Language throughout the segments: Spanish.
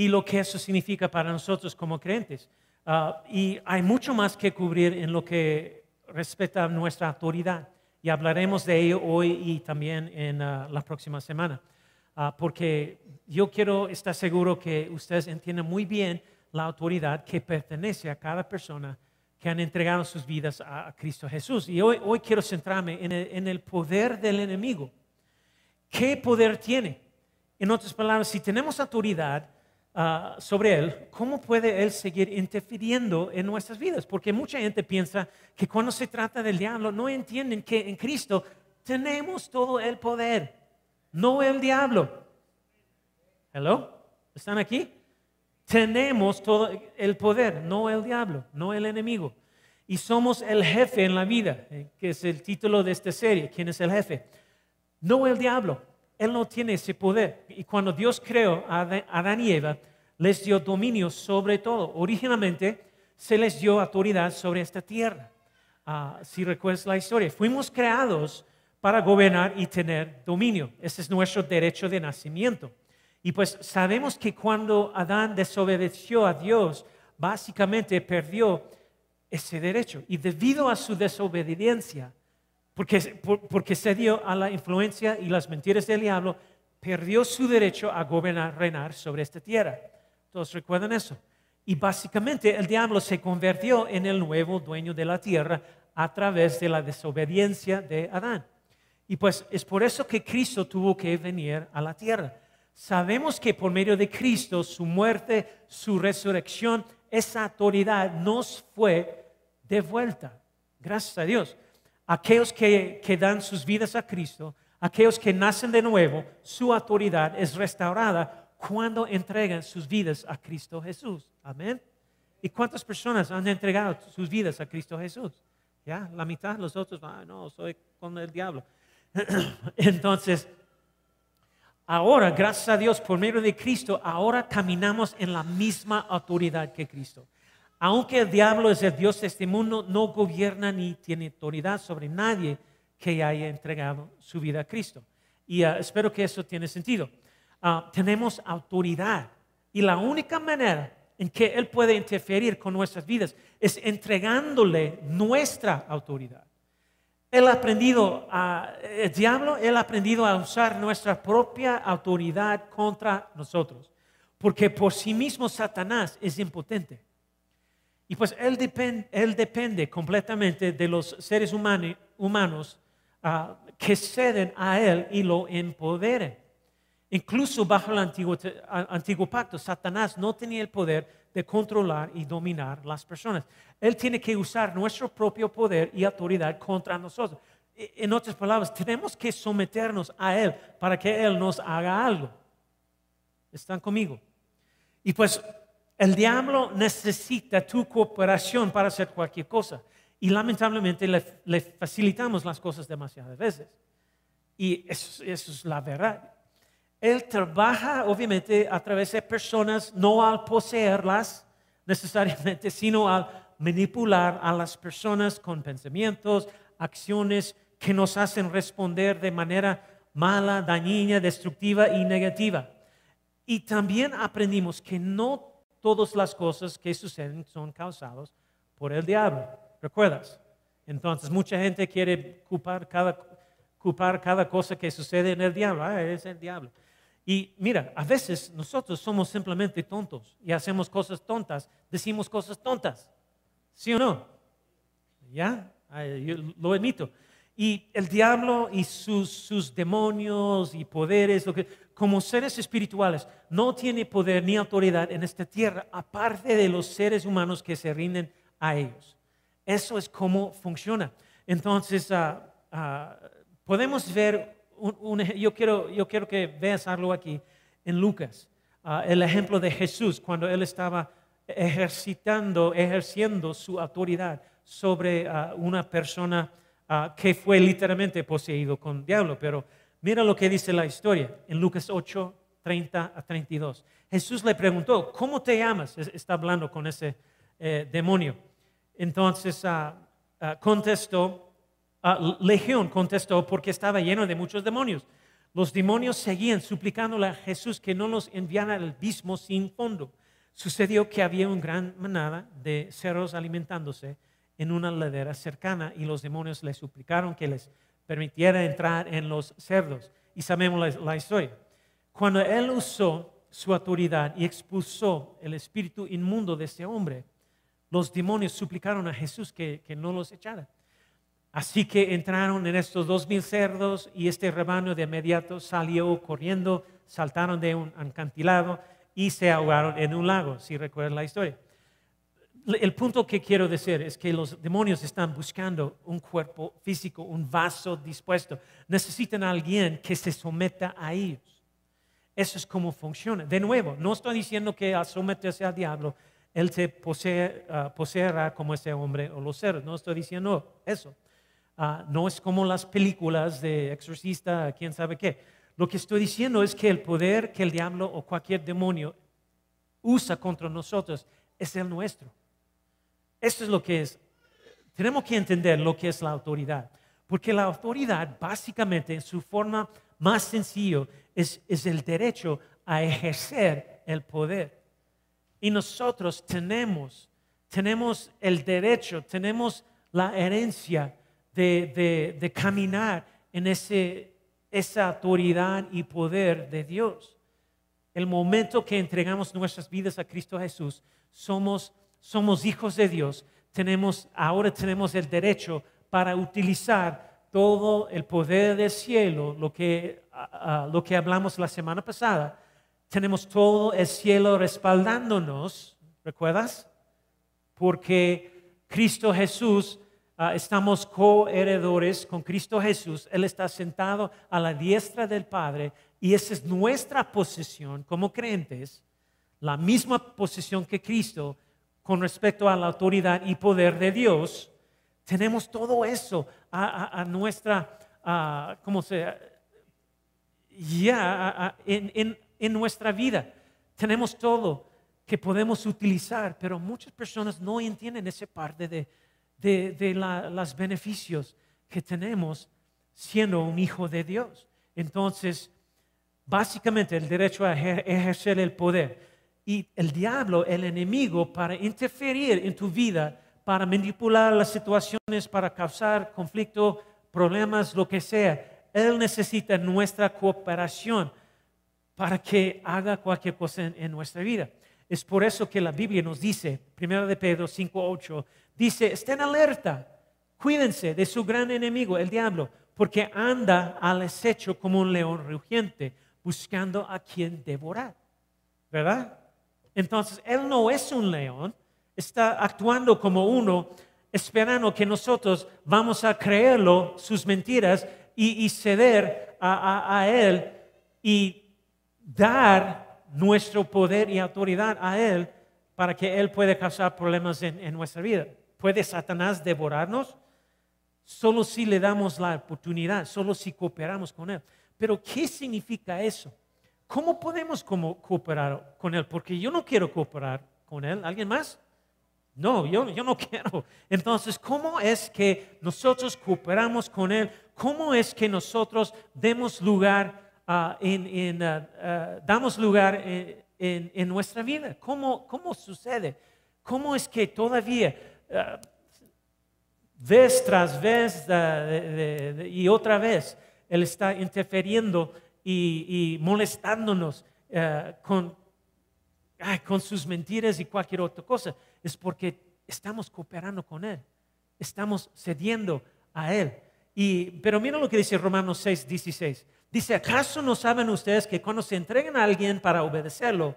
y lo que eso significa para nosotros como creyentes. Uh, y hay mucho más que cubrir en lo que respecta a nuestra autoridad. Y hablaremos de ello hoy y también en uh, la próxima semana. porque yo quiero estar seguro que ustedes entiendan muy bien la autoridad que pertenece a cada persona que han entregado sus vidas a Cristo Jesús. Y hoy, hoy quiero centrarme en el, poder del enemigo. ¿Qué poder tiene? En otras palabras, si tenemos autoridad ah, sobre él, ¿cómo puede él seguir interfiriendo en nuestras vidas? Porque mucha gente piensa que cuando se trata del diablo, no entienden que en Cristo tenemos todo el poder, no el diablo. ¿Hello? ¿Están aquí? Tenemos todo el poder, no el diablo, no el enemigo. Y somos el jefe en la vida, eh, que es el título de esta serie. ¿Quién es el jefe? No el diablo. Él no tiene ese poder. Y cuando Dios creó a Adán y Eva, les dio dominio sobre todo. Originalmente se les dio autoridad sobre esta tierra. Ah, si recuerdas la historia, fuimos creados para gobernar y tener dominio. Ese es nuestro derecho de nacimiento. Y pues sabemos que cuando Adán desobedeció a Dios, básicamente perdió ese derecho. Y debido a su desobediencia, porque, porque se dio a la influencia y las mentiras del diablo, perdió su derecho a gobernar, reinar sobre esta tierra. Todos recuerdan eso. Y básicamente el diablo se convirtió en el nuevo dueño de la tierra a través de la desobediencia de Adán. Y pues es por eso que Cristo tuvo que venir a la tierra Sabemos que por medio de Cristo, su muerte, su resurrección, esa autoridad nos fue devuelta. Gracias a Dios. Aquellos que, que dan sus vidas a Cristo, aquellos que nacen de nuevo, su autoridad es restaurada cuando entregan sus vidas a Cristo Jesús. Amén. ¿Y cuántas personas han entregado sus vidas a Cristo Jesús? Ya, la mitad, los otros, ah, no, soy con el diablo. Entonces, Ahora, gracias a Dios, por medio de Cristo, ahora caminamos en la misma autoridad que Cristo. Aunque el diablo es el Dios de este mundo, no gobierna ni tiene autoridad sobre nadie que haya entregado su vida a Cristo. Y ah, espero que eso tiene sentido. Ah, tenemos autoridad y la única manera en que Él puede interferir con nuestras vidas es entregándole nuestra autoridad. Él ha aprendido, a, el diablo, él ha aprendido a usar nuestra propia autoridad contra nosotros. Porque por sí mismo Satanás es impotente. Y pues él, depende completamente de los seres humanos ah, que ceden a él y lo empoderen. Incluso bajo el antiguo, pacto, Satanás no tenía el poder de controlar y dominar las personas. Él tiene que usar nuestro propio poder y autoridad contra nosotros. E, en otras palabras, tenemos que someternos a Él para que Él nos haga algo. ¿Están conmigo? Y pues el diablo necesita tu cooperación para hacer cualquier cosa. Y lamentablemente le, facilitamos las cosas demasiadas veces. Y eso es la verdad. Él trabaja obviamente a través de personas, no al poseerlas necesariamente, sino al manipular a las personas con pensamientos, acciones que nos hacen responder de manera mala, dañina, destructiva y negativa. Y también aprendimos que no todas las cosas que suceden son causadas por el diablo. ¿Recuerdas? Entonces mucha gente quiere culpar cada, culpar cada cosa que sucede en el diablo. Ah, es el diablo. Y mira, a veces nosotros somos simplemente tontos y hacemos cosas tontas, decimos cosas tontas. ¿Sí o no? ¿Ya? Yo lo admito. Y el diablo y sus, sus demonios y poderes, lo que, como seres espirituales, no tiene poder ni autoridad en esta tierra, aparte de los seres humanos que se rinden a ellos. Eso es cómo funciona. Entonces, uh, uh, podemos ver yo, quiero, yo quiero que veas algo aquí en Lucas. ah, el ejemplo de Jesús cuando él estaba ejercitando, ejerciendo su autoridad sobre ah, una persona ah, que fue literalmente poseído con diablo. Pero mira lo que dice la historia en Lucas 8, 30 a 32. Jesús le preguntó, ¿cómo te llamas? Está hablando con ese eh, demonio. Entonces contestó, Legión contestó porque estaba lleno de muchos demonios. Los demonios seguían suplicándole a Jesús que no los enviara al abismo sin fondo. Sucedió que había una gran manada de cerros alimentándose en una ladera cercana y los demonios le suplicaron que les permitiera entrar en los cerdos. Y sabemos la, historia. Cuando él usó su autoridad y expulsó el espíritu inmundo de ese hombre, los demonios suplicaron a Jesús que no los echara. Así que entraron en estos dos mil cerdos y este rebaño de inmediato salió corriendo, saltaron de un acantilado y se ahogaron en un lago, si recuerdan la historia. El punto que quiero decir es que los demonios están buscando un cuerpo físico, un vaso dispuesto. Necesitan a alguien que se someta a ellos. Eso es como funciona. De nuevo, no estoy diciendo que al someterse al diablo, él se ah, poseerá como ese hombre o los seres. No estoy diciendo eso. Ah, no es como las películas de exorcista, quién sabe qué. Lo que estoy diciendo es que el poder que el diablo o cualquier demonio usa contra nosotros es el nuestro. Eso es lo que es. Tenemos que entender lo que es la autoridad. Porque la autoridad, básicamente, en su forma más sencilla, es, es el derecho a ejercer el poder. Y nosotros tenemos, tenemos el derecho, tenemos la herencia de, caminar en ese, esa autoridad y poder de Dios. El momento que entregamos nuestras vidas a Cristo Jesús, somos, somos hijos de Dios. Tenemos, ahora tenemos el derecho para utilizar todo el poder del cielo, lo que, lo que hablamos la semana pasada. Tenemos todo el cielo respaldándonos, ¿recuerdas? Porque Cristo Jesús Ah, estamos coheredores con Cristo Jesús. Él está sentado a la diestra del Padre y esa es nuestra posición como creyentes, la misma posición que Cristo con respecto a la autoridad y poder de Dios. Tenemos todo eso a, nuestra, ¿cómo se? Ya en, en nuestra vida. Tenemos todo que podemos utilizar, pero muchas personas no entienden esa parte de de, los beneficios que tenemos siendo un hijo de Dios. Entonces, básicamente el derecho a ejercer el poder. Y el diablo, el enemigo, para interferir en tu vida, para manipular las situaciones, para causar conflicto, problemas, lo que sea, él necesita nuestra cooperación para que haga cualquier cosa en, en nuestra vida. Es por eso que la Biblia nos dice, 1 de Pedro 5.8, Dice, estén alerta, cuídense de su gran enemigo, el diablo, porque anda al acecho como un león rugiente, buscando a quien devorar. ¿Verdad? Entonces, él no es un león, está actuando como uno, esperando que nosotros vamos a creerlo, sus mentiras, y, ceder a, él y dar nuestro poder y autoridad a él para que él pueda causar problemas en nuestra vida. ¿Puede Satanás devorarnos? Solo si le damos la oportunidad, solo si cooperamos con Él. Pero ¿qué significa eso? ¿Cómo podemos cooperar con Él? Porque yo no quiero cooperar con Él. ¿Alguien más? No, yo, yo no quiero. Entonces, ¿cómo es que nosotros cooperamos con Él? ¿Cómo es que nosotros demos lugar, en, damos lugar en, en, nuestra vida? ¿Cómo, ¿Cómo sucede? ¿Cómo es que todavía vez tras vez y otra vez Él está interfiriendo y, molestándonos eh, con, con sus mentiras y cualquier otra cosa. Es porque estamos cooperando con Él, estamos cediendo a Él. Y, pero mira lo que dice Romanos 6, 16. Dice, ¿acaso no saben ustedes que cuando se entregan a alguien para obedecerlo,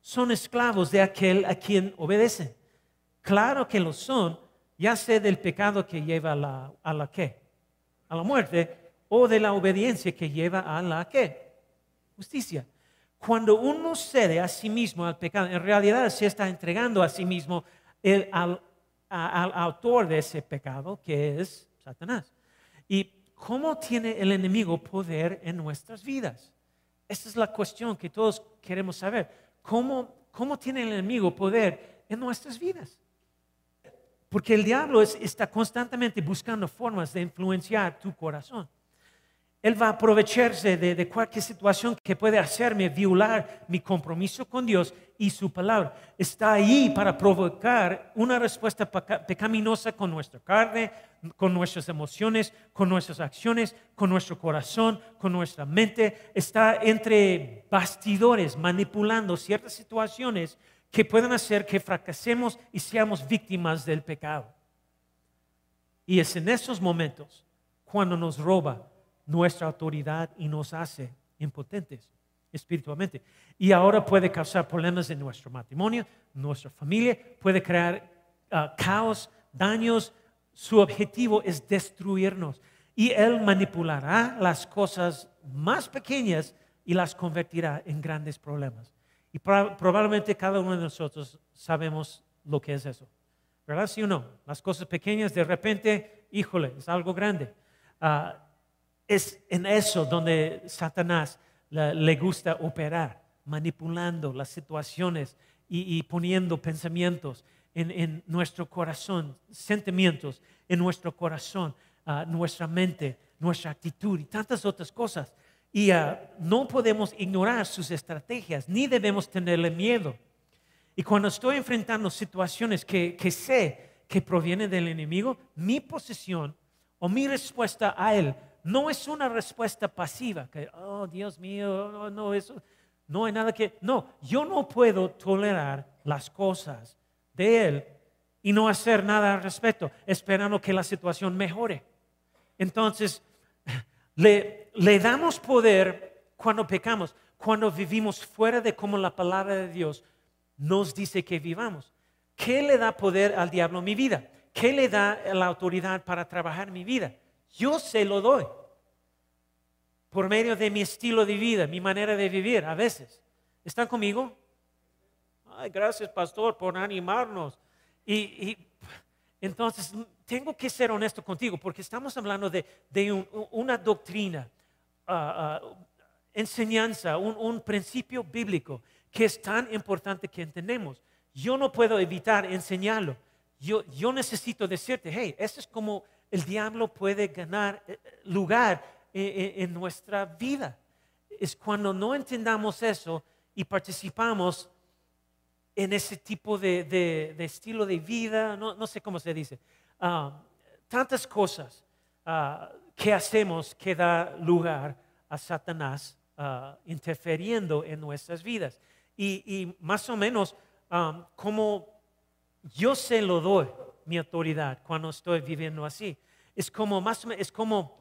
son esclavos de aquel a quien obedecen? Claro que lo son, ya sea del pecado que lleva a la, a la qué, a la muerte, o de la obediencia que lleva a la qué, justicia. cuando uno cede a sí mismo al pecado, en realidad se está entregando a sí mismo al, al autor de ese pecado, que es Satanás. ¿Y cómo tiene el enemigo poder en nuestras vidas? Esa es la cuestión que todos queremos saber. ¿Cómo, cómo tiene el enemigo poder en nuestras vidas? Porque el diablo está constantemente buscando formas de influenciar tu corazón. Él va a aprovecharse de, cualquier situación que puede hacerme violar mi compromiso con Dios y su palabra. Está ahí para provocar una respuesta pecaminosa con nuestra carne, con nuestras emociones, con nuestras acciones, con nuestro corazón, con nuestra mente. Está entre bastidores manipulando ciertas situaciones que pueden hacer que fracasemos y seamos víctimas del pecado. Y es en esos momentos cuando nos roba nuestra autoridad y nos hace impotentes espiritualmente. Y ahora puede causar problemas en nuestro matrimonio, nuestra familia, puede crear ah, caos, daños. Su objetivo es destruirnos. Y Él manipulará las cosas más pequeñas y las convertirá en grandes problemas. Y probablemente cada uno de nosotros sabemos lo que es eso. ¿Verdad? ¿Sí o no? Las cosas pequeñas de repente, híjole, es algo grande. Ah, es en eso donde Satanás le gusta operar, manipulando las situaciones y, poniendo pensamientos en, nuestro corazón, sentimientos en nuestro corazón, ah, nuestra mente, nuestra actitud y tantas otras cosas. Y ah, no podemos ignorar sus estrategias, ni debemos tenerle miedo. Y cuando estoy enfrentando situaciones que, que sé que provienen del enemigo, mi posición o mi respuesta a él no es una respuesta pasiva, que, oh Dios mío, no, no, eso, no hay nada que, no, yo no puedo tolerar las cosas de Él y no hacer nada al respecto, esperando que la situación mejore. Entonces, le, le damos poder cuando pecamos, cuando vivimos fuera de como la palabra de Dios nos dice que vivamos. ¿Qué le da poder al diablo mi vida? ¿Qué le da la autoridad para trabajar mi vida? Yo se lo doy por medio de mi estilo de vida, mi manera de vivir, a veces. ¿Están conmigo? Ay, gracias, pastor, por animarnos. Y, entonces, tengo que ser honesto contigo, porque estamos hablando de, una doctrina, ah, enseñanza, un, principio bíblico que es tan importante que entendemos. Yo no puedo evitar enseñarlo. Yo, yo necesito decirte, hey, eso es como el diablo puede ganar eh, lugar en nuestra vida. Es cuando no entendamos eso y participamos en ese tipo de, estilo de vida, no, sé cómo se dice, ah, tantas cosas que hacemos que da lugar a Satanás uh, interfiriendo en nuestras vidas. Y, más o menos como yo se lo doy mi autoridad cuando estoy viviendo así. Es como, más es como,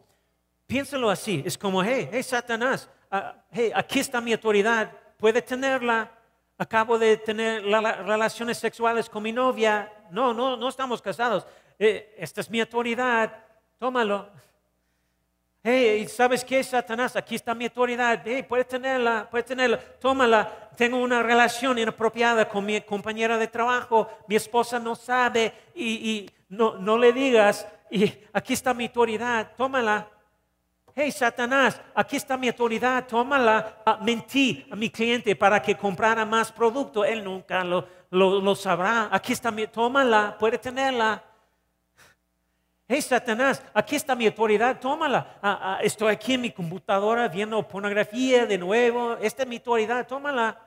piénsalo así, es como, hey, hey, Satanás, ah, hey, aquí está mi autoridad, puede tenerla. Acabo de tener relaciones sexuales con mi novia. No, no, no estamos casados. Eh, esta es mi autoridad, tómalo. Hey, ¿sabes qué, Satanás? Aquí está mi autoridad. Hey, puedes tenerla, puedes tenerla, tómala. Tengo una relación inapropiada con mi compañera de trabajo. Mi esposa no sabe y, no, le digas. Y aquí está mi autoridad, tómala. Hey, Satanás, aquí está mi autoridad, tómala. Ah, mentí a mi cliente para que comprara más producto. Él nunca lo, lo sabrá. Aquí está mi, tómala, puede tenerla. Hey Satanás, aquí está mi autoridad, tómala. Ah, ah, estoy aquí en mi computadora viendo pornografía de nuevo. Esta es mi autoridad, tómala.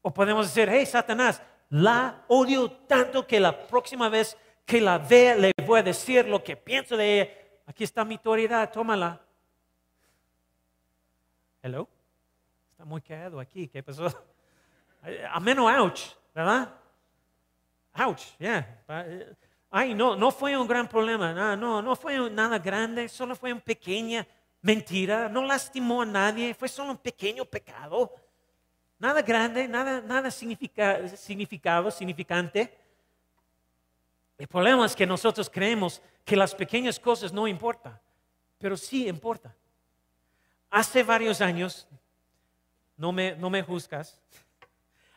O podemos decir, hey Satanás, la odio tanto que la próxima vez que la vea le voy a decir lo que pienso de ella. Aquí está mi autoridad, tómala. Hello. Está muy callado aquí. ¿Qué pasó? Ameno, ouch, ¿verdad? Ouch, yeah. Ay, no, no fue un gran problema, no, no, no fue nada grande, solo fue una pequeña mentira, no lastimó a nadie, fue solo un pequeño pecado. Nada grande, nada, nada significado, significante. El problema es que nosotros creemos que las pequeñas cosas no importan, pero sí importa. Hace varios años no me, no me juzgas.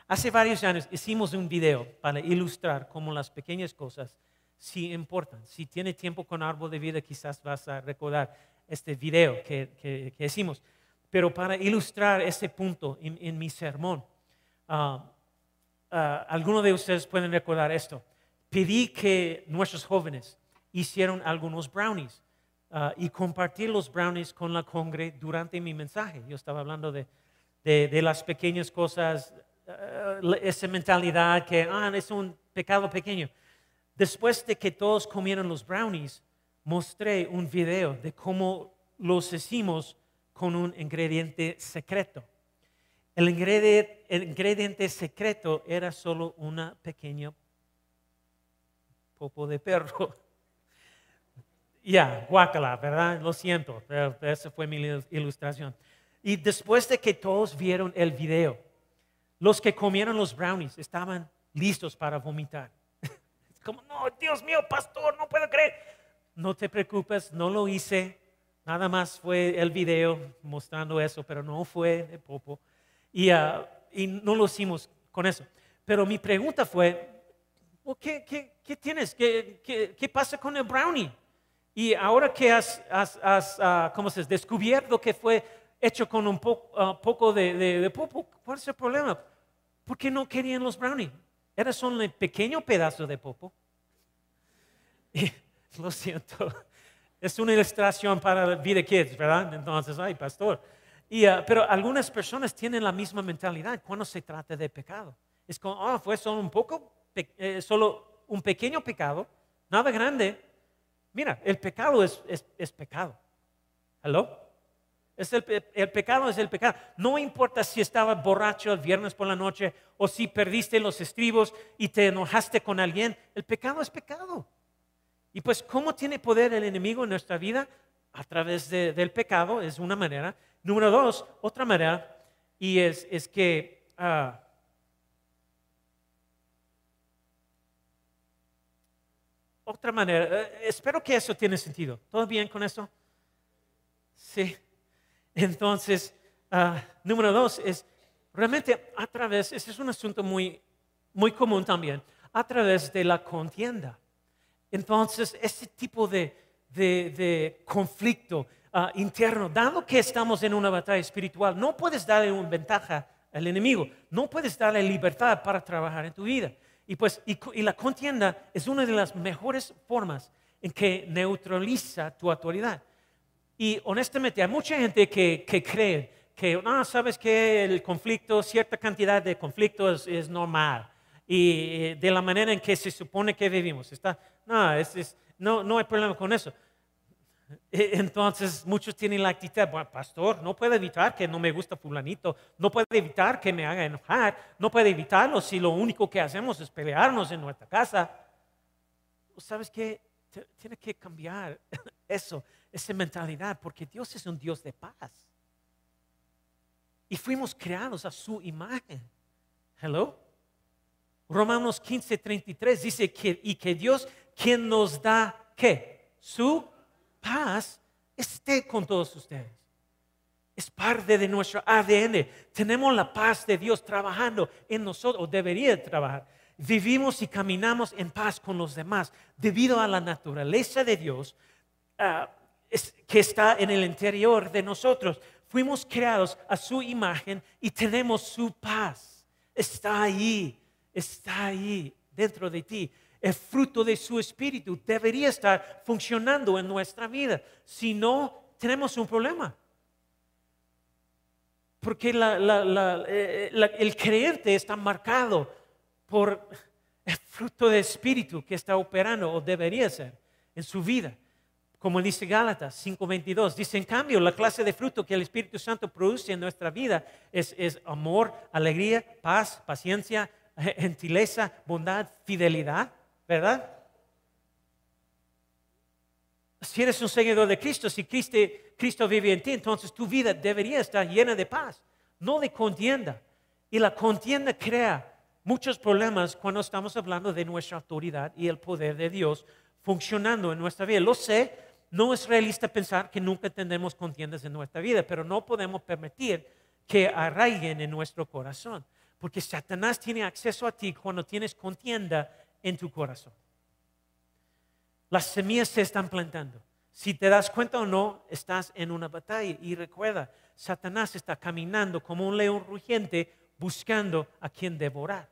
Hace varios años hicimos un video para ilustrar cómo las pequeñas cosas sí importan. Si tiene tiempo con árbol de vida, quizás vas a recordar este video que, que, hicimos. Pero para ilustrar ese punto en, mi sermón, uh, algunos de ustedes pueden recordar esto. Pedí que nuestros jóvenes hicieron algunos brownies ah, y compartir los brownies con la congre durante mi mensaje. Yo estaba hablando de, de, las pequeñas cosas, ah, esa mentalidad que ah, es un pecado pequeño. Después de que todos comieron los brownies, mostré un video de cómo los hicimos con un ingrediente secreto. El ingrediente, secreto era solo una pequeña popo de perro. Ya, guácala, ¿verdad? Lo siento, esa fue mi ilustración. Y después de que todos vieron el video, los que comieron los brownies estaban listos para vomitar. Como, no, Dios mío, pastor, no puedo creer. No te preocupes, no lo hice. Nada más fue el video mostrando eso, pero no fue de popo. Y, ah, no lo hicimos con eso. Pero mi pregunta fue, ¿qué, qué, tienes? ¿Qué, ¿Qué, pasa con el brownie? Y ahora que has, ah, ¿cómo se descubierto que fue hecho con un ah, poco de, de, popo, ¿cuál es el problema? ¿Por qué no querían los brownies? Era solo un pequeño pedazo de popo. lo siento. Es una ilustración para Vida Kids, ¿verdad? Entonces, ay, pastor. Y, ah, pero algunas personas tienen la misma mentalidad cuando se trata de pecado. Es como, ah, fue solo un poco, eh, solo un pequeño pecado, nada grande. Mira, el pecado es, es, pecado. ¿Hello? Es el, pecado es el pecado. No importa si estabas borracho el viernes por la noche o si perdiste los estribos y te enojaste con alguien. El pecado es pecado. Y pues, ¿cómo tiene poder el enemigo en nuestra vida? A través del pecado, es una manera. Número dos, otra manera, y es, es que ah, otra manera, eh, espero que eso tiene sentido. ¿Todo bien con eso? Sí. Entonces, ah, número dos es realmente a través, ese es un asunto muy, muy común también, a través de la contienda. Entonces, ese tipo de, de, conflicto ah, interno, dado que estamos en una batalla espiritual, no puedes darle una ventaja al enemigo, no puedes darle libertad para trabajar en tu vida. Y, pues, y, la contienda es una de las mejores formas en que neutraliza tu autoridad. Y honestamente, hay mucha gente que, que cree que, no, sabes que el conflicto, cierta cantidad de conflictos es normal y de la manera en que se supone que vivimos. Está, no, es, no, no hay problema con eso. E, entonces muchos tienen la actitud, bueno, pastor, no puede evitar que no me gusta fulanito, no puede evitar que me haga enojar, no puede evitarlo si lo único que hacemos es pelearnos en nuestra casa. ¿Sabes qué? Tiene que cambiar eso, esa mentalidad, porque Dios es un Dios de paz. Y fuimos creados a su imagen. Hello. Romanos 15, 33 dice que, y que Dios, quien nos da, ¿qué? Su paz, esté con todos ustedes. Es parte de nuestro ADN. Tenemos la paz de Dios trabajando en nosotros, o debería trabajar. Vivimos y caminamos en paz con los demás debido a la naturaleza de Dios ah, que está en el interior de nosotros. Fuimos creados a su imagen y tenemos su paz. Está ahí está ahí dentro de ti. El fruto de su espíritu debería estar funcionando en nuestra vida. Si no, tenemos un problema. Porque eh, el creyente está marcado por el fruto de espíritu que está operando o debería ser en su vida. Como dice Gálatas 5:22, dice en cambio la clase de fruto que el Espíritu Santo produce en nuestra vida es, es amor, alegría, paz, paciencia, gentileza, bondad, fidelidad, ¿verdad? Si eres un seguidor de Cristo, si Cristo, Cristo vive en ti, entonces tu vida debería estar llena de paz, no de contienda. Y la contienda crea muchos problemas cuando estamos hablando de nuestra autoridad y el poder de Dios funcionando en nuestra vida. Lo sé, no es realista pensar que nunca tendremos contiendas en nuestra vida, pero no podemos permitir que arraiguen en nuestro corazón. Porque Satanás tiene acceso a ti cuando tienes contienda en tu corazón. Las semillas se están plantando. Si te das cuenta o no, estás en una batalla. Y recuerda, Satanás está caminando como un león rugiente buscando a quien devorar.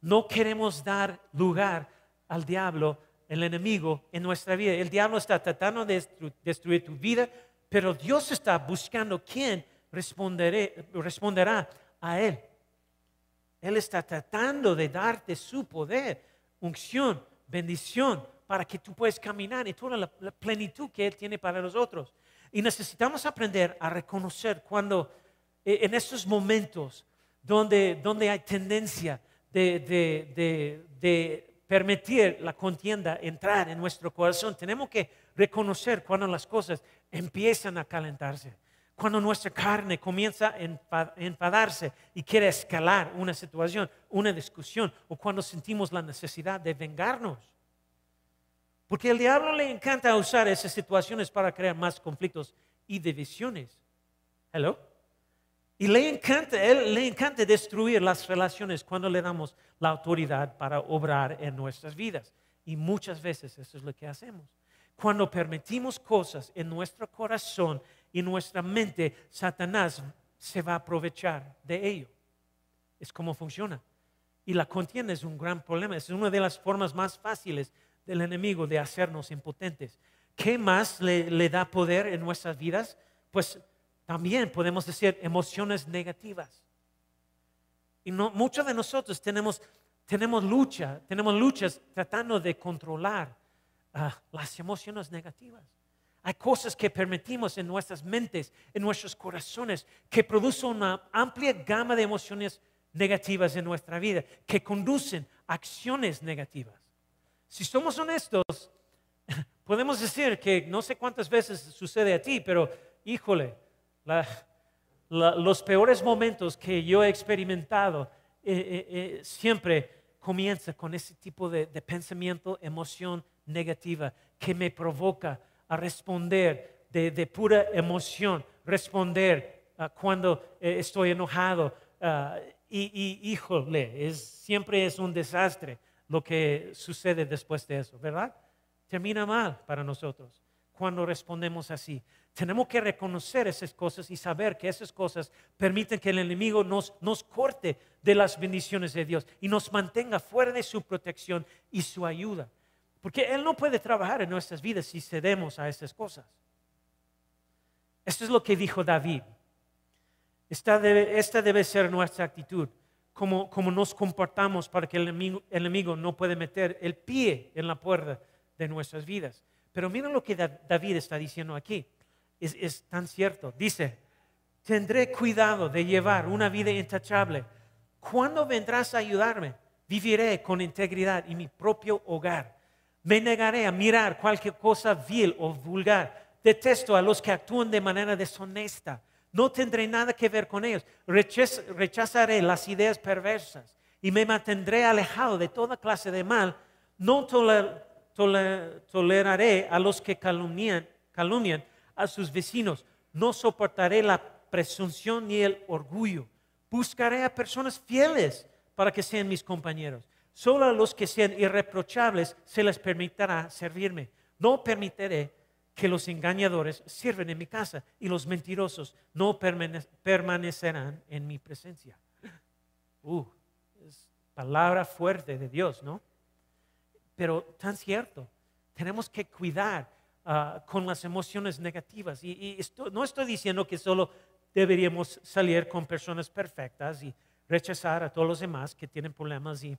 No queremos dar lugar al diablo, el enemigo, en nuestra vida. El diablo está tratando de destruir tu vida, pero Dios está buscando quién responderá a él. Él está tratando de darte su poder, unción, bendición, para que tú puedas caminar en toda la, plenitud que Él tiene para nosotros. Y necesitamos aprender a reconocer cuando e, en estos momentos donde, donde hay tendencia de, de, de, permitir la contienda entrar en nuestro corazón, tenemos que reconocer cuando las cosas empiezan a calentarse cuando nuestra carne comienza a enfadarse y quiere escalar una situación, una discusión, o cuando sentimos la necesidad de vengarnos. Porque el diablo le encanta usar esas situaciones para crear más conflictos y divisiones. Hello. Y le encanta, él le encanta destruir las relaciones cuando le damos la autoridad para obrar en nuestras vidas. Y muchas veces eso es lo que hacemos. Cuando permitimos cosas en nuestro corazón y nuestra mente, Satanás se va a aprovechar de ello. Es como funciona. Y la contienda es un gran problema. Es una de las formas más fáciles del enemigo de hacernos impotentes. ¿Qué más le, da poder en nuestras vidas? Pues también podemos decir emociones negativas. Y muchos de nosotros tenemos, tenemos lucha, tenemos luchas tratando de controlar ah, las emociones negativas. Hay cosas que permitimos en nuestras mentes, en nuestros corazones, que producen una amplia gama de emociones negativas en nuestra vida, que conducen acciones negativas. Si somos honestos, podemos decir que no sé cuántas veces sucede a ti, pero híjole, los peores momentos que yo he experimentado eh, eh, eh, siempre comienza con ese tipo de pensamiento, emoción negativa que me provoca a responder de, pura emoción, responder ah, cuando estoy enojado. Ah, y, híjole, es, siempre es un desastre lo que sucede después de eso, ¿verdad? Termina mal para nosotros cuando respondemos así. Tenemos que reconocer esas cosas y saber que esas cosas permiten que el enemigo nos, nos corte de las bendiciones de Dios y nos mantenga fuera de su protección y su ayuda. Porque Él no puede trabajar en nuestras vidas si cedemos a estas cosas. Esto es lo que dijo David. Esta debe, ser nuestra actitud, como, nos comportamos para que el enemigo, no pueda meter el pie en la puerta de nuestras vidas. Pero mira lo que David está diciendo aquí. Es, tan cierto. Dice, tendré cuidado de llevar una vida intachable. ¿Cuándo vendrás a ayudarme? Viviré con integridad en mi propio hogar. Me negaré a mirar cualquier cosa vil o vulgar. Detesto a los que actúan de manera deshonesta. No tendré nada que ver con ellos. rechazaré las ideas perversas y me mantendré alejado de toda clase de mal. No toleraré a los que calumnian a sus vecinos. No soportaré la presunción ni el orgullo. Buscaré a personas fieles para que sean mis compañeros. Solo a los que sean irreprochables se les permitirá servirme. No permitiré que los engañadores sirven en mi casa y los mentirosos no permanecerán en mi presencia. Uh, es palabra fuerte de Dios, ¿no? Pero tan cierto, tenemos que cuidar ah, con las emociones negativas. Y, no estoy diciendo que solo deberíamos salir con personas perfectas y rechazar a todos los demás que tienen problemas y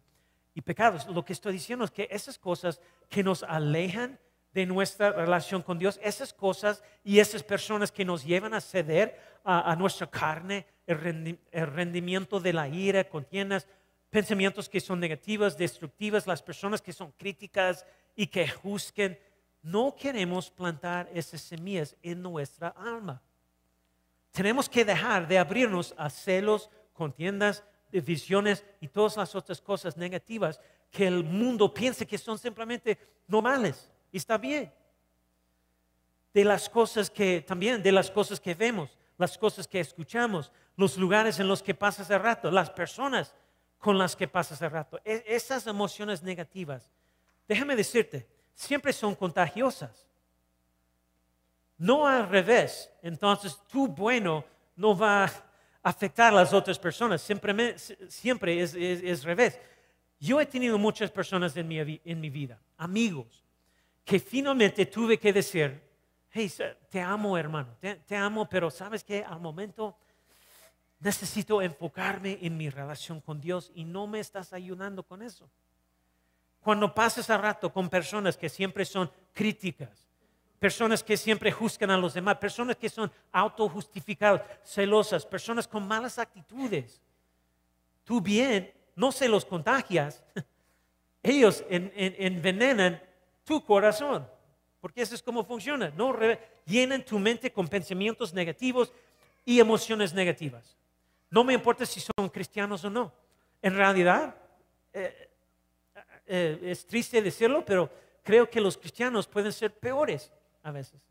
y pecados. Lo que estoy diciendo es que esas cosas que nos alejan de nuestra relación con Dios, esas cosas y esas personas que nos llevan a ceder a, nuestra carne, el, rendimiento de la ira, contiendas, pensamientos que son negativos, destructivas, las personas que son críticas y que juzguen, no queremos plantar esas semillas en nuestra alma. Tenemos que dejar de abrirnos a celos, contiendas, visiones y todas las otras cosas negativas que el mundo piensa que son simplemente normales. Y está bien. De las cosas que, también de las cosas que vemos, las cosas que escuchamos, los lugares en los que pasas el rato, las personas con las que pasas el rato. E, esas emociones negativas, déjame decirte, siempre son contagiosas. No al revés. Entonces, tu bueno no va a afectar a las otras personas. Siempre, siempre es, es, revés. Yo he tenido muchas personas en mi, en mi vida, amigos, que finalmente tuve que decir, hey, te amo hermano, te, amo, pero sabes que al momento necesito enfocarme en mi relación con Dios y no me estás ayudando con eso. Cuando pases a rato con personas que siempre son críticas, personas que siempre juzgan a los demás, personas que son autojustificadas, celosas, personas con malas actitudes. Tú bien no se los contagias, ellos envenenan tu corazón, porque eso es como funciona, no llenan tu mente con pensamientos negativos y emociones negativas. No me importa si son cristianos o no. En realidad, eh, eh, es triste decirlo, pero creo que los cristianos pueden ser peores a veces.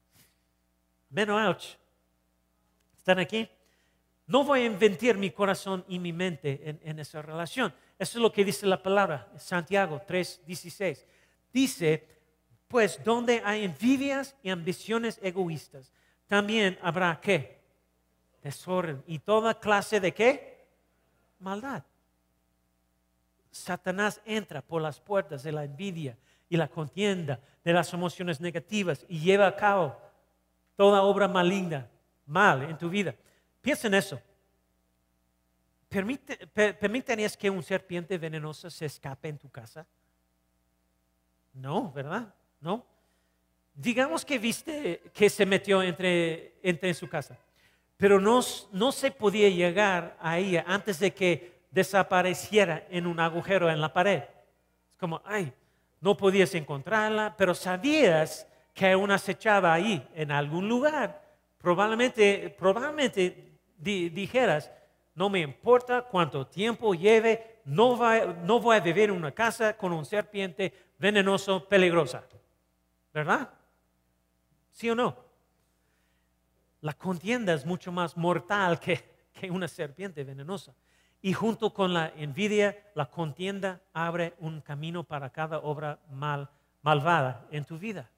Menos ouch. ¿Están aquí? No voy a inventar mi corazón y mi mente en, esa relación. Eso es lo que dice la palabra, Santiago 3:16. Dice, pues donde hay envidias y ambiciones egoístas, también habrá qué? Desorden y toda clase de qué? Maldad. Satanás entra por las puertas de la envidia y la contienda de las emociones negativas y lleva a cabo toda obra maligna, mal en tu vida. Piensa en eso. ¿Permitirías que un serpiente venenosa se escape en tu casa? No, ¿verdad? No. Digamos que viste que se metió entre, entre en su casa, pero no, no se podía llegar a ella antes de que desapareciera en un agujero en la pared. Es como, ay, no podías encontrarla, pero sabías que aún acechaba ahí en algún lugar. Probablemente, probablemente dijeras, no me importa cuánto tiempo lleve, no, no voy a vivir en una casa con un serpiente venenoso, peligrosa. ¿Verdad? ¿Sí o no? La contienda es mucho más mortal que, que una serpiente venenosa. Y junto con la envidia, la contienda abre un camino para cada obra mal, malvada en tu vida.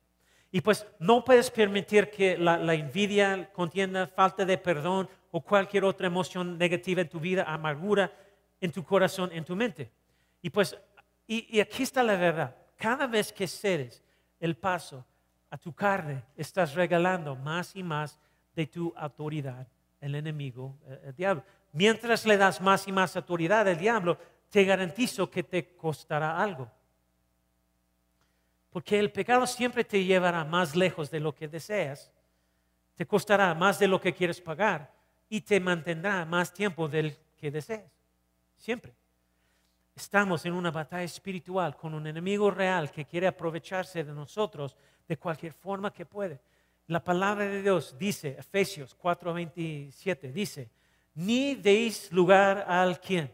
Y pues no puedes permitir que la, envidia, contienda, falta de perdón o cualquier otra emoción negativa en tu vida, amargura en tu corazón, en tu mente. Y pues, y, aquí está la verdad. Cada vez que cedes el paso a tu carne, estás regalando más y más de tu autoridad el enemigo, eh, el diablo. Mientras le das más y más autoridad al diablo, te garantizo que te costará algo. Porque el pecado siempre te llevará más lejos de lo que deseas, te costará más de lo que quieres pagar y te mantendrá más tiempo del que deseas. Siempre. Estamos en una batalla espiritual con un enemigo real que quiere aprovecharse de nosotros de cualquier forma que puede. La palabra de Dios dice, Efesios 4:27, dice, ni deis lugar al quien.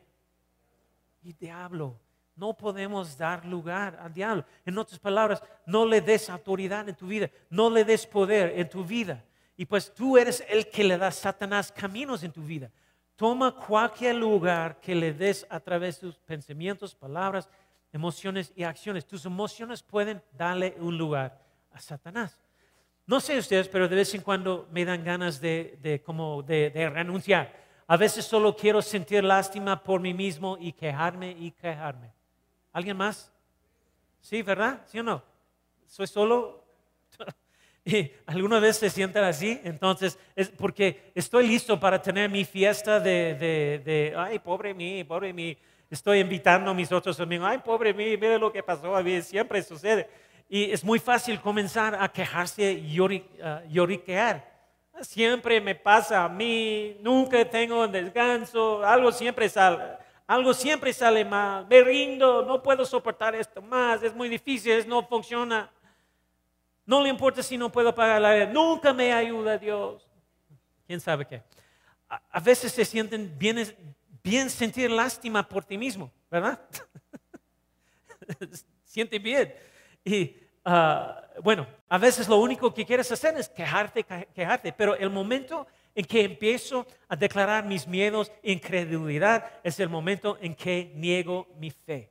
Y diablo. No podemos dar lugar al diablo. En otras palabras, no le des autoridad en tu vida, no le des poder en tu vida. Y pues tú eres el que le da a Satanás caminos en tu vida. Toma cualquier lugar que le des a través de tus pensamientos, palabras, emociones y acciones. Tus emociones pueden darle un lugar a Satanás. No sé ustedes, pero de vez en cuando me dan ganas de, como de renunciar. A veces solo quiero sentir lástima por mí mismo y quejarme y quejarme. ¿Alguien más? Sí, ¿verdad? ¿Sí o no? Soy solo. alguna vez se sienten así, entonces es porque estoy listo para tener mi fiesta de, de, de ay, pobre mí, pobre mí. Estoy invitando a mis otros amigos, ay, pobre mí, mire lo que pasó a mí, siempre sucede. Y es muy fácil comenzar a quejarse y lloriquear. Siempre me pasa a mí, nunca tengo descanso, algo siempre sale, algo siempre sale mal, me rindo, no puedo soportar esto más, es muy difícil, no funciona. No le importa si no puedo pagar la renta, nunca me ayuda Dios. ¿Quién sabe qué? A, veces se sienten bien, bien sentir lástima por ti mismo, ¿verdad? Siente bien. Y Ah, bueno, a veces lo único que quieres hacer es quejarte, quejarte, pero el momento en que empiezo a declarar mis miedos incredulidad, es el momento en que niego mi fe.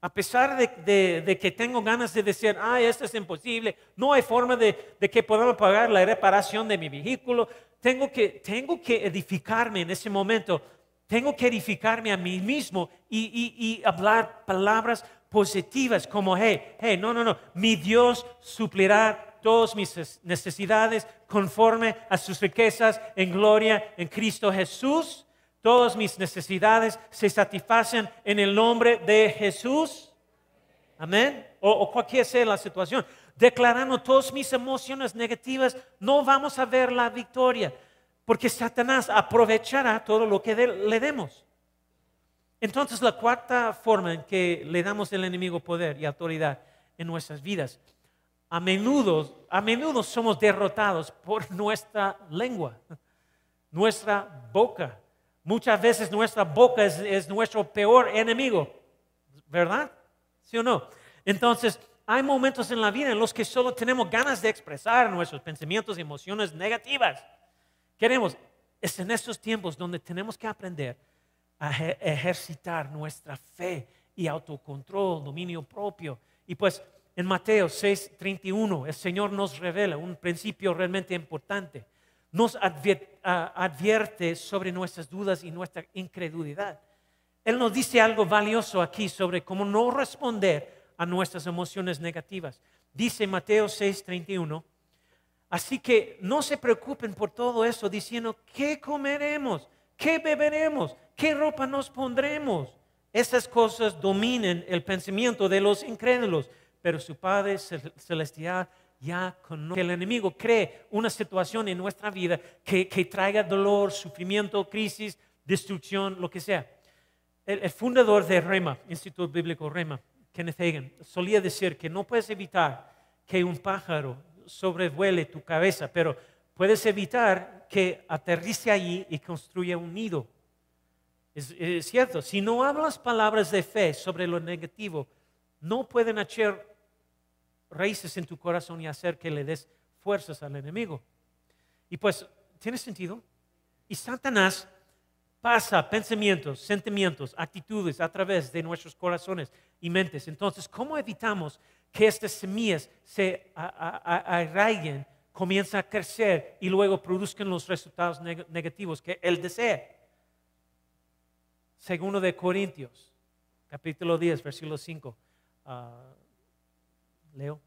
A pesar de, que tengo ganas de decir, ah, esto es imposible, no hay forma de, que podamos pagar la reparación de mi vehículo, tengo que, tengo que edificarme en ese momento, tengo que edificarme a mí mismo y, y hablar palabras positivas como, hey, hey, no, no, no, mi Dios suplirá todas mis necesidades conforme a sus riquezas en gloria en Cristo Jesús todas mis necesidades se satisfacen en el nombre de Jesús. Amén. O, cualquier sea la situación. Declarando todas mis emociones negativas, no vamos a ver la victoria, porque Satanás aprovechará todo lo que le demos. Entonces, la cuarta forma en que le damos al enemigo poder y autoridad en nuestras vidas, a menudo, a menudo somos derrotados por nuestra lengua, nuestra boca. Muchas veces nuestra boca es, nuestro peor enemigo, ¿verdad? ¿Sí o no? Entonces, hay momentos en la vida en los que solo tenemos ganas de expresar nuestros pensamientos y emociones negativas. Queremos, es en estos tiempos donde tenemos que aprender ejercitar nuestra fe y autocontrol, dominio propio. Y pues en Mateo 6:31 el Señor nos revela un principio realmente importante nos advierte sobre nuestras dudas y nuestra incredulidad. Él nos dice algo valioso aquí sobre cómo no responder a nuestras emociones negativas. Dice Mateo 6:31, así que no se preocupen por todo eso diciendo, ¿qué comeremos? ¿Qué beberemos? ¿Qué ropa nos pondremos? Esas cosas dominen el pensamiento de los incrédulos, pero su Padre Celestial ya conoce. El enemigo cree una situación en nuestra vida que, traiga dolor, sufrimiento, crisis, destrucción, lo que sea. El, fundador de REMA, Instituto Bíblico REMA, Kenneth Hagan, solía decir que no puedes evitar que un pájaro sobrevuele tu cabeza, pero puedes evitar que aterrice allí y construya un nido. Es, es, cierto, si no hablas palabras de fe sobre lo negativo, no pueden hacer raíces en tu corazón y hacer que le des fuerzas al enemigo. Y pues, ¿tiene sentido? Y Satanás pasa pensamientos, sentimientos, actitudes a través de nuestros corazones y mentes. Entonces, ¿cómo evitamos que estas semillas se arraiguen, comiencen a crecer y luego produzcan los resultados negativos que Él desea? Segundo de Corintios, capítulo 10, versículo 5. Leo.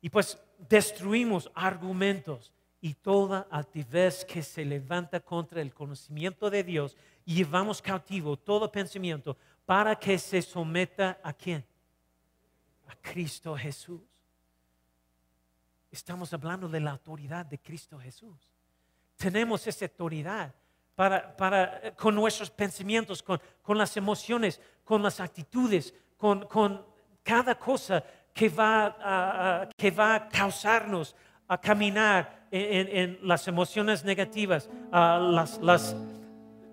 Y pues destruimos argumentos y toda altivez que se levanta contra el conocimiento de Dios llevamos cautivo todo pensamiento para que se someta a quién? A Cristo Jesús. Estamos hablando de la autoridad de Cristo Jesús. Tenemos esa autoridad para, para con nuestros pensamientos, con, con, las emociones, con las actitudes, con, con cada cosa que va a, que va a causarnos a caminar en, las emociones negativas, las, las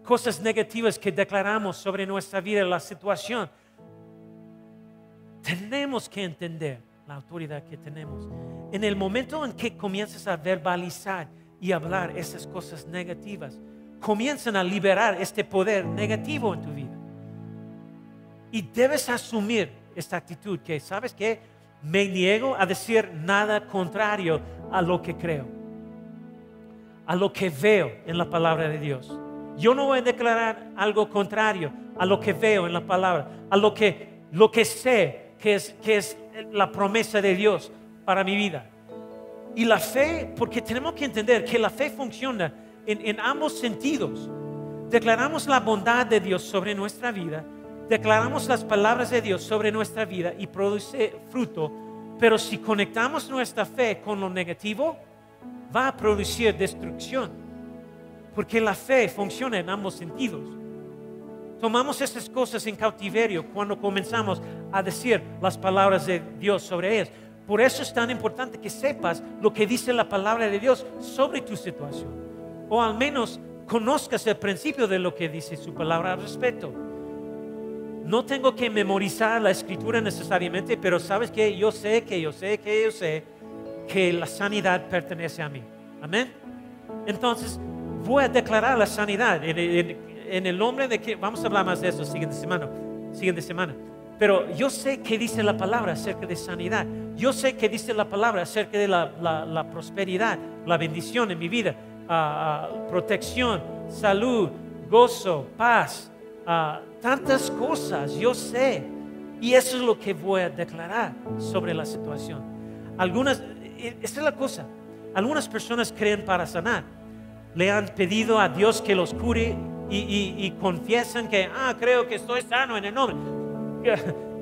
cosas negativas que declaramos sobre nuestra vida, la situación. Tenemos que entender la autoridad que tenemos. En el momento en que comienzas a verbalizar y hablar esas cosas negativas, comienzan a liberar este poder negativo en tu vida. Y debes asumir esta actitud que, ¿sabes qué? Me niego a decir nada contrario a lo que creo, a lo que veo en la palabra de Dios. Yo no voy a declarar algo contrario a lo que veo en la palabra, a lo que, lo que sé que es, que es la promesa de Dios para mi vida. Y la fe, porque tenemos que entender que la fe funciona en, en ambos sentidos. Declaramos la bondad de Dios sobre nuestra vida declaramos las palabras de Dios sobre nuestra vida y produce fruto, pero si conectamos nuestra fe con lo negativo, va a producir destrucción, porque la fe funciona en ambos sentidos. Tomamos esas cosas en cautiverio cuando comenzamos a decir las palabras de Dios sobre ellas. Por eso es tan importante que sepas lo que dice la palabra de Dios sobre tu situación. O al menos conozcas el principio de lo que dice su palabra al respecto no tengo que memorizar la escritura necesariamente, pero sabes que yo sé que yo sé que yo sé que la sanidad pertenece a mí. Amén. Entonces, voy a declarar la sanidad en, el nombre de que, vamos a hablar más de eso siguiente semana, siguiente semana. Pero yo sé que dice la palabra acerca de sanidad. Yo sé que dice la palabra acerca de la, la- prosperidad, la bendición en mi vida, ah, protección, salud, gozo, paz, ah, tantas cosas. Yo sé. Y eso es lo que voy a declarar sobre la situación. Algunas, eh, esta es la cosa. Algunas personas creen para sanar le han pedido a Dios que los cure y, y- y confiesan que, ah, creo que estoy sano en el nombre.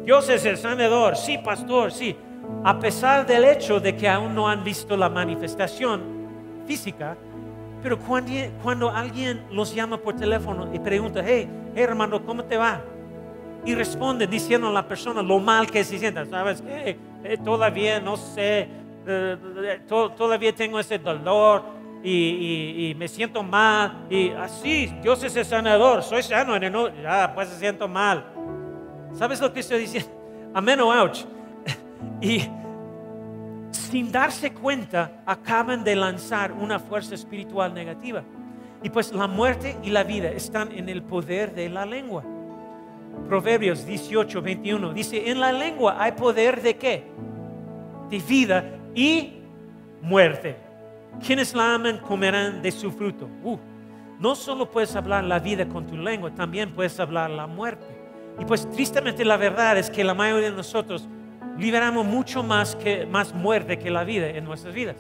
Dios es el sanador, sí, pastor, sí. A pesar del hecho de que aún no han visto la manifestación física, pero cuando, alguien los llama por teléfono y pregunta, hey, hey hermano, ¿cómo te va? y responde diciendo a la persona lo mal que se sienta. ¿Sabes qué? Eh, todavía no sé, eh, eh, to- todavía tengo ese dolor y, me siento mal. Y así, Dios es el sanador, soy sano Ya, pues se siento mal. ¿Sabes lo que estoy diciendo? Amén o ouch. Y sin darse cuenta, acaban de lanzar una fuerza espiritual negativa. Y pues la muerte y la vida están en el poder de la lengua. Proverbios 18, 21 dice, en la lengua hay poder de qué? De vida y muerte. Quienes la aman comerán de su fruto. Uh, no solo puedes hablar la vida con tu lengua, también puedes hablar la muerte. Y pues tristemente la verdad es que la mayoría de nosotros liberamos mucho más, que, más muerte que la vida en nuestras vidas.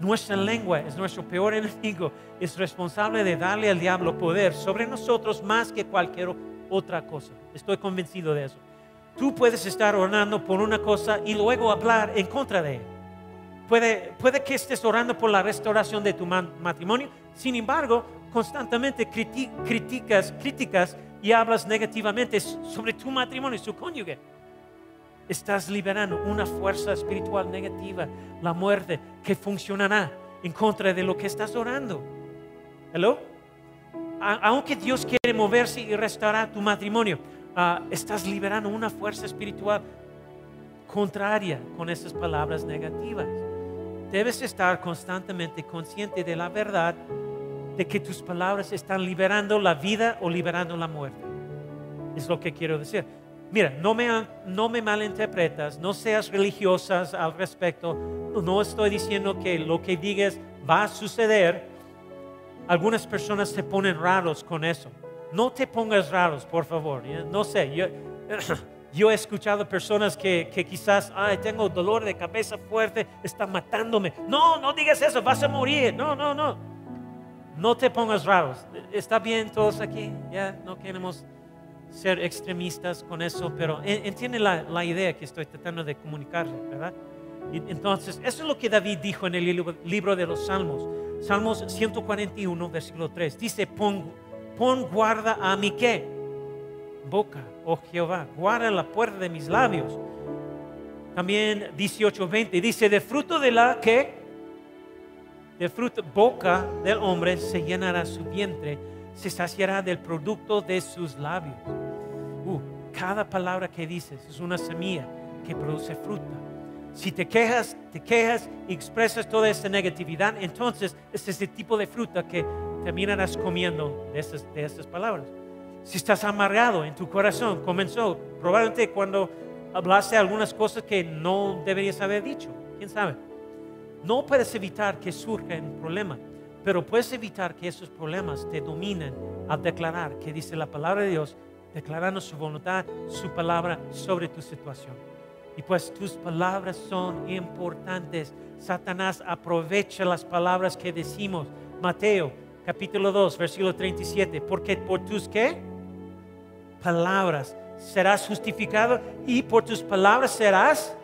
Nuestra lengua es nuestro peor enemigo, es responsable de darle al diablo poder sobre nosotros más que cualquier otra cosa. Estoy convencido de eso. Tú puedes estar orando por una cosa y luego hablar en contra de ella. Puede, puede que estés orando por la restauración de tu ma- matrimonio, sin embargo, constantemente criti- criticas, criticas y hablas negativamente sobre tu matrimonio y su cónyuge. Estás liberando una fuerza espiritual negativa, la muerte, que funcionará en contra de lo que estás orando. ¿Hello? Aunque Dios quiere moverse y restaurar tu matrimonio, ah, estás liberando una fuerza espiritual contraria con esas palabras negativas. Debes estar constantemente consciente de la verdad de que tus palabras están liberando la vida o liberando la muerte. Es lo que quiero decir. Mira, no me, no me malinterpretas, no seas religiosas al respecto. No estoy diciendo que lo que digas va a suceder. Algunas personas se ponen raros con eso. No te pongas raros, por favor. No sé, yo, yo he escuchado personas que, que quizás, ay, tengo dolor de cabeza fuerte, está matándome. No, no digas eso, vas a morir. No, no, no. No te pongas raros. ¿Está bien todos aquí? Ya no queremos ser extremistas con eso, pero en- entiende la, idea que estoy tratando de comunicarle, ¿verdad? Y entonces, eso es lo que David dijo en el libro, de los Salmos. Salmos 141, versículo 3. Dice, pon, pon guarda a mi qué? Boca, oh Jehová, guarda la puerta de mis labios. También 18, 20. Dice, de fruto de la que de fruto, boca del hombre se llenará su vientre, se saciará del producto de sus labios. Uh, cada palabra que dices es una semilla que produce fruta. Si te quejas, te quejas y expresas toda esta negatividad, entonces es el tipo de fruta que terminarás comiendo de estas, de estas palabras. Si estás amargado en tu corazón, comenzó probablemente cuando hablaste algunas cosas que no deberías haber dicho. ¿Quién sabe? No puedes evitar que surja un problema, pero puedes evitar que esos problemas te dominen al declarar que dice la palabra de Dios, declarando su voluntad, su palabra sobre tu situación. Y pues tus palabras son importantes. Satanás aprovecha las palabras que decimos. Mateo capítulo 2, versículo 37. Porque por tus qué? Palabras serás justificado y por tus palabras serás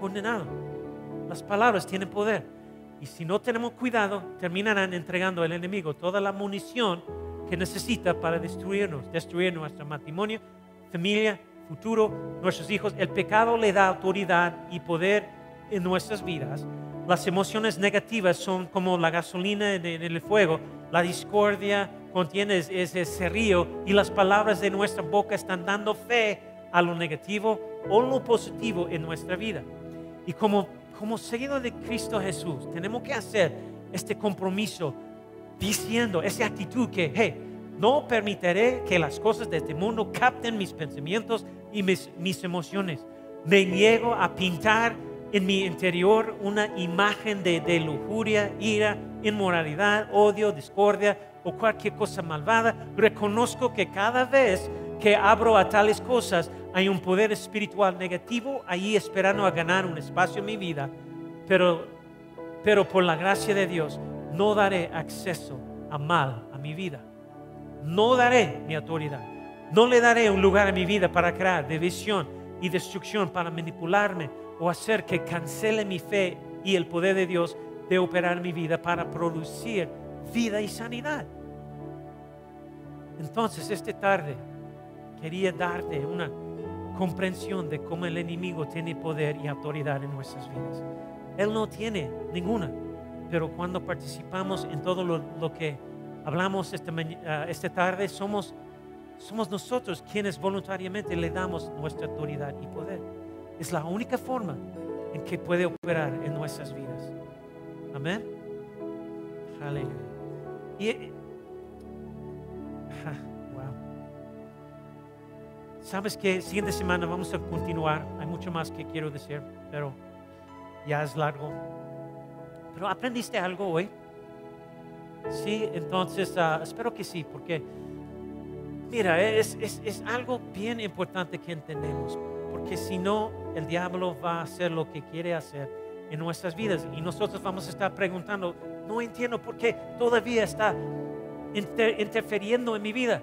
condenado. Las palabras tienen poder. Y si no tenemos cuidado, terminarán entregando al enemigo toda la munición que necesita para destruirnos, destruir nuestro matrimonio, familia, futuro, nuestros hijos. El pecado le da autoridad y poder en nuestras vidas. Las emociones negativas son como la gasolina en el fuego. La discordia contiene es- es ese río y las palabras de nuestra boca están dando fe a lo negativo o lo positivo en nuestra vida. Y como, como seguidor de Cristo Jesús, tenemos que hacer este compromiso diciendo, esa actitud que, hey, no permitiré que las cosas de este mundo capten mis pensamientos y mis, emociones. Me niego a pintar en mi interior una imagen de lujuria, ira, inmoralidad, odio, discordia o cualquier cosa malvada. Reconozco que cada vez que abro a tales cosas hay un poder espiritual negativo ahí esperando a ganar un espacio en mi vida, pero, pero por la gracia de Dios no daré acceso a mal a mi vida. No daré mi autoridad. No le daré un lugar a mi vida para crear división y destrucción, para manipularme o hacer que cancele mi fe y el poder de Dios de operar mi vida para producir vida y sanidad. Entonces, esta tarde quería darte una comprensión de cómo el enemigo tiene poder y autoridad en nuestras vidas. Él no tiene ninguna, pero cuando participamos en todo lo, que hablamos esta, ah, esta tarde, somos, somos nosotros quienes voluntariamente le damos nuestra autoridad y poder. Es la única forma en que puede operar en nuestras vidas. Amén. Aleluya. Y, wow. Sabes que siguiente semana vamos a continuar. Hay mucho más que quiero decir, pero ya es largo. Pero aprendiste algo hoy. Sí, entonces ah, espero que sí, porque mira, es, es, es algo bien importante que entendemos porque si no, el diablo va a hacer lo que quiere hacer en nuestras vidas y nosotros vamos a estar preguntando, no entiendo por qué todavía está interfiriendo en mi vida.